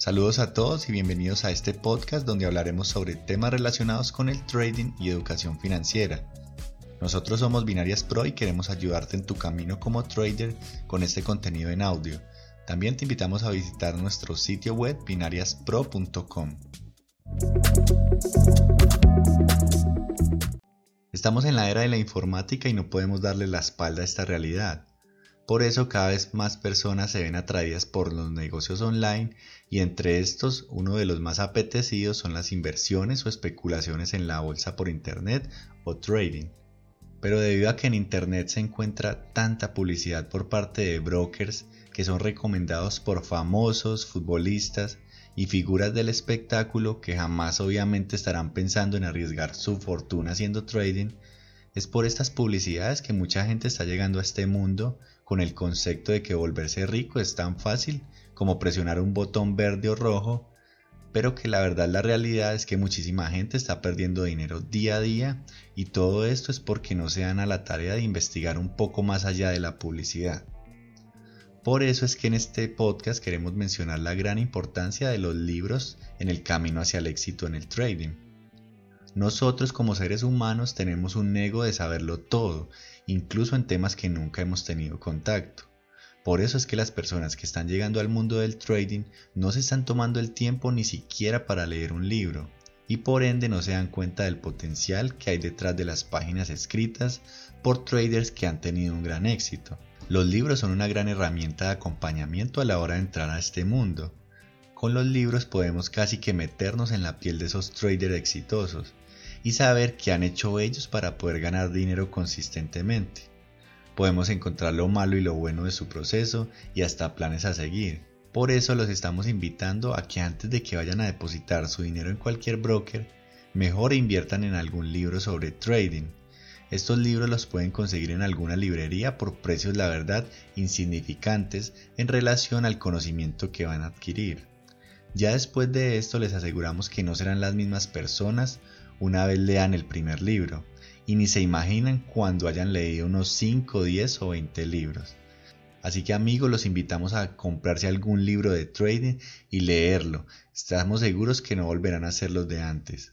Saludos a todos y bienvenidos a este podcast donde hablaremos sobre temas relacionados con el trading y educación financiera. Nosotros somos Binarias Pro y queremos ayudarte en tu camino como trader con este contenido en audio. También te invitamos a visitar nuestro sitio web binariaspro.com. Estamos en la era de la informática y no podemos darle la espalda a esta realidad. Por eso cada vez más personas se ven atraídas por los negocios online y entre estos uno de los más apetecidos son las inversiones o especulaciones en la bolsa por internet o trading. Pero debido a que en internet se encuentra tanta publicidad por parte de brokers que son recomendados por famosos, futbolistas y figuras del espectáculo que jamás obviamente estarán pensando en arriesgar su fortuna haciendo trading, es por estas publicidades que mucha gente está llegando a este mundo con el concepto de que volverse rico es tan fácil como presionar un botón verde o rojo, pero que la verdad la realidad es que muchísima gente está perdiendo dinero día a día y todo esto es porque no se dan a la tarea de investigar un poco más allá de la publicidad. Por eso es que en este podcast queremos mencionar la gran importancia de los libros en el camino hacia el éxito en el trading. Nosotros como seres humanos tenemos un ego de saberlo todo incluso en temas que nunca hemos tenido contacto. Por eso es que las personas que están llegando al mundo del trading no se están tomando el tiempo ni siquiera para leer un libro y por ende no se dan cuenta del potencial que hay detrás de las páginas escritas por traders que han tenido un gran éxito. Los libros son una gran herramienta de acompañamiento a la hora de entrar a este mundo. Con los libros podemos casi que meternos en la piel de esos traders exitosos y saber qué han hecho ellos para poder ganar dinero consistentemente. Podemos encontrar lo malo y lo bueno de su proceso y hasta planes a seguir. Por eso los estamos invitando a que antes de que vayan a depositar su dinero en cualquier broker, mejor inviertan en algún libro sobre trading. Estos libros los pueden conseguir en alguna librería por precios la verdad insignificantes en relación al conocimiento que van a adquirir. Ya después de esto les aseguramos que no serán las mismas personas una vez lean el primer libro y ni se imaginan cuando hayan leído unos 5, 10 o 20 libros. Así que amigos, los invitamos a comprarse algún libro de trading y leerlo. Estamos seguros que no volverán a ser los de antes.